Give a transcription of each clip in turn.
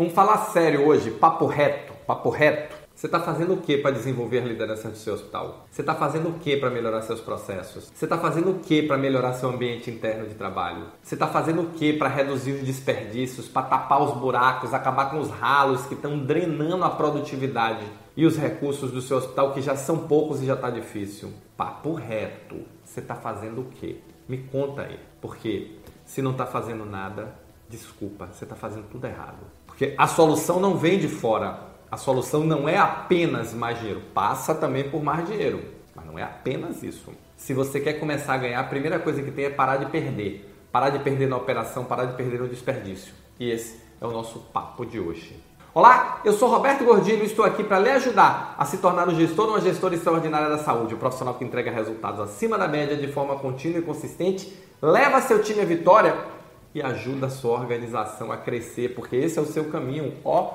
Vamos falar sério hoje, papo reto, papo reto. Você está fazendo o que para desenvolver a liderança do seu hospital? Você está fazendo o que para melhorar seus processos? Você está fazendo o que para melhorar seu ambiente interno de trabalho? Você está fazendo o que para reduzir os desperdícios, para tapar os buracos, acabar com os ralos que estão drenando a produtividade e os recursos do seu hospital que já são poucos e já está difícil? Papo reto. Você está fazendo o que? Me conta aí. Porque se não está fazendo nada, desculpa, você está fazendo tudo errado. Porque a solução não vem de fora, a solução não é apenas mais dinheiro, passa também por mais dinheiro, mas não é apenas isso. Se você quer começar a ganhar, a primeira coisa que tem é parar de perder. Parar de perder na operação, parar de perder no desperdício. E esse é o nosso papo de hoje. Olá, eu sou Roberto Gordilho e estou aqui para lhe ajudar a se tornar um gestor ou uma gestora extraordinária da saúde, um profissional que entrega resultados acima da média de forma contínua e consistente, leva seu time à vitória e ajuda a sua organização a crescer, porque esse é o seu caminho. Ó,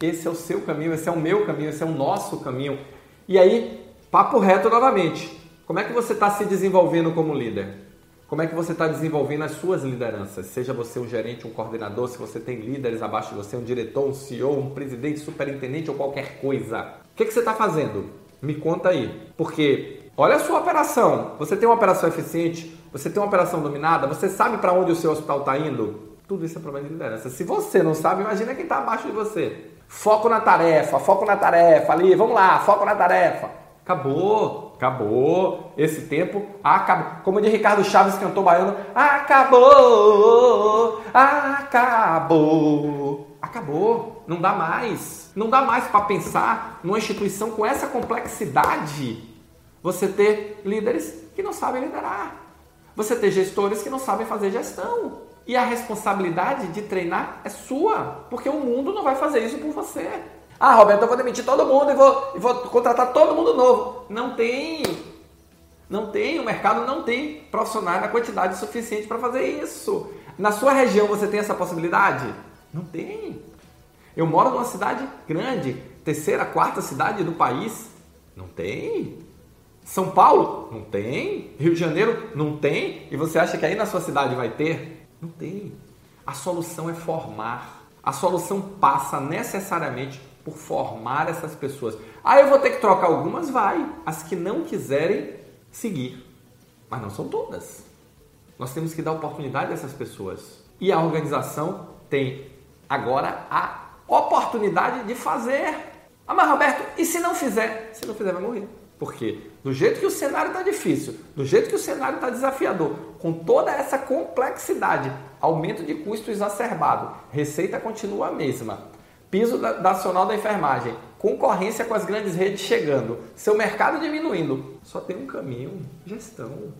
esse é o seu caminho, esse é o meu caminho, esse é o nosso caminho. E aí, papo reto novamente. Como é que você está se desenvolvendo como líder? Como é que você está desenvolvendo as suas lideranças? Seja você um gerente, um coordenador, se você tem líderes abaixo de você, um diretor, um CEO, um presidente, superintendente ou qualquer coisa. O que, que você está fazendo? Me conta aí. Porque olha a sua operação. Você tem uma operação eficiente? Você tem uma operação dominada? Você sabe para onde o seu hospital está indo? Tudo isso é problema de liderança. Se você não sabe, imagina quem está abaixo de você. Foco na tarefa, foco na tarefa ali, vamos lá, foco na tarefa. Acabou, acabou. Esse tempo acabou. Como diz Ricardo Chaves cantou baiano, acabou, acabou, acabou. Não dá mais. Não dá mais para pensar numa instituição com essa complexidade. Você ter líderes que não sabem liderar. Você ter gestores que não sabem fazer gestão. E a responsabilidade de treinar é sua, porque o mundo não vai fazer isso por você. Ah, Roberto, eu vou demitir todo mundo e vou, e vou contratar todo mundo novo. Não tem. Não tem, o mercado não tem profissionais na quantidade suficiente para fazer isso. Na sua região você tem essa possibilidade? Não tem. Eu moro numa cidade grande, terceira, quarta cidade do país. Não tem. São Paulo? Não tem. Rio de Janeiro? Não tem. E você acha que aí na sua cidade vai ter? Não tem. A solução é formar. A solução passa necessariamente por formar essas pessoas. Ah, eu vou ter que trocar algumas? Vai. As que não quiserem seguir. Mas não são todas. Nós temos que dar oportunidade a essas pessoas. E a organização tem agora a oportunidade de fazer. Ah, mas Roberto, e se não fizer? Se não fizer, vai morrer. Porque do jeito que o cenário está difícil, do jeito que o cenário está desafiador, com toda essa complexidade, aumento de custo exacerbado, receita continua a mesma, piso nacional da enfermagem, concorrência com as grandes redes chegando, seu mercado diminuindo, só tem um caminho: gestão.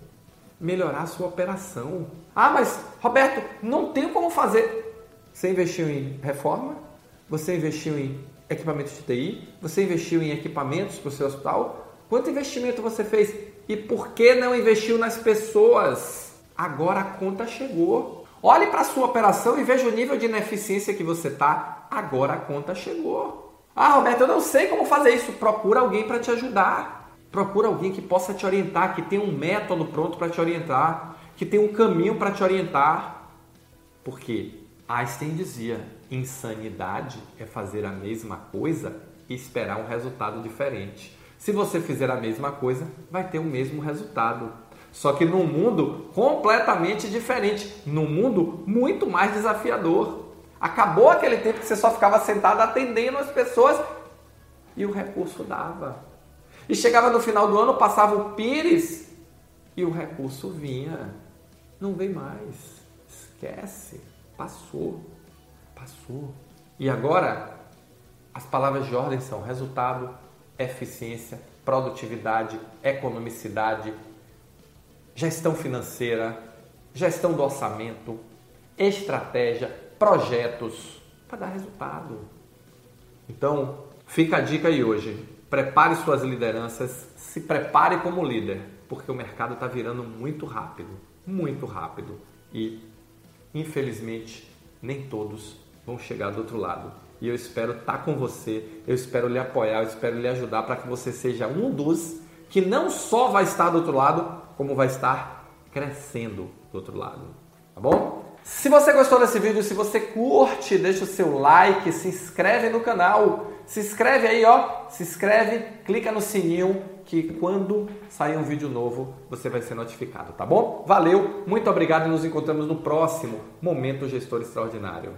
Melhorar a sua operação. Ah, mas Roberto, não tem como fazer. Você investiu em reforma? Você investiu em equipamentos de TI? Você investiu em equipamentos para o seu hospital? Quanto investimento você fez e por que não investiu nas pessoas? Agora a conta chegou. Olhe para a sua operação e veja o nível de ineficiência que você está. Agora a conta chegou. Ah, Roberto, eu não sei como fazer isso. Procura alguém para te ajudar. Procura alguém que possa te orientar, que tenha um método pronto para te orientar, que tenha um caminho para te orientar. Porque Einstein dizia: insanidade é fazer a mesma coisa e esperar um resultado diferente. Se você fizer a mesma coisa, vai ter o mesmo resultado. Só que num mundo completamente diferente, num mundo muito mais desafiador. Acabou aquele tempo que você só ficava sentado atendendo as pessoas e o recurso dava. E chegava no final do ano, passava o Pires e o recurso vinha. Não vem mais. Esquece. Passou. Passou. E agora, as palavras de ordem são resultado, eficiência, produtividade, economicidade, gestão financeira, gestão do orçamento, estratégia, projetos para dar resultado. Então, fica a dica aí hoje. Prepare suas lideranças, se prepare como líder, porque o mercado está virando muito rápido, muito rápido. E, infelizmente, nem todos vão chegar do outro lado e eu espero estar com você, eu espero lhe apoiar, eu espero lhe ajudar para que você seja um dos que não só vai estar do outro lado, como vai estar crescendo do outro lado. Tá bom? Se você gostou desse vídeo, se você curte, deixa o seu like, se inscreve no canal. Se inscreve aí, ó. Se inscreve, clica no sininho que quando sair um vídeo novo você vai ser notificado, tá bom? Valeu, muito obrigado e nos encontramos no próximo Momento Gestor Extraordinário.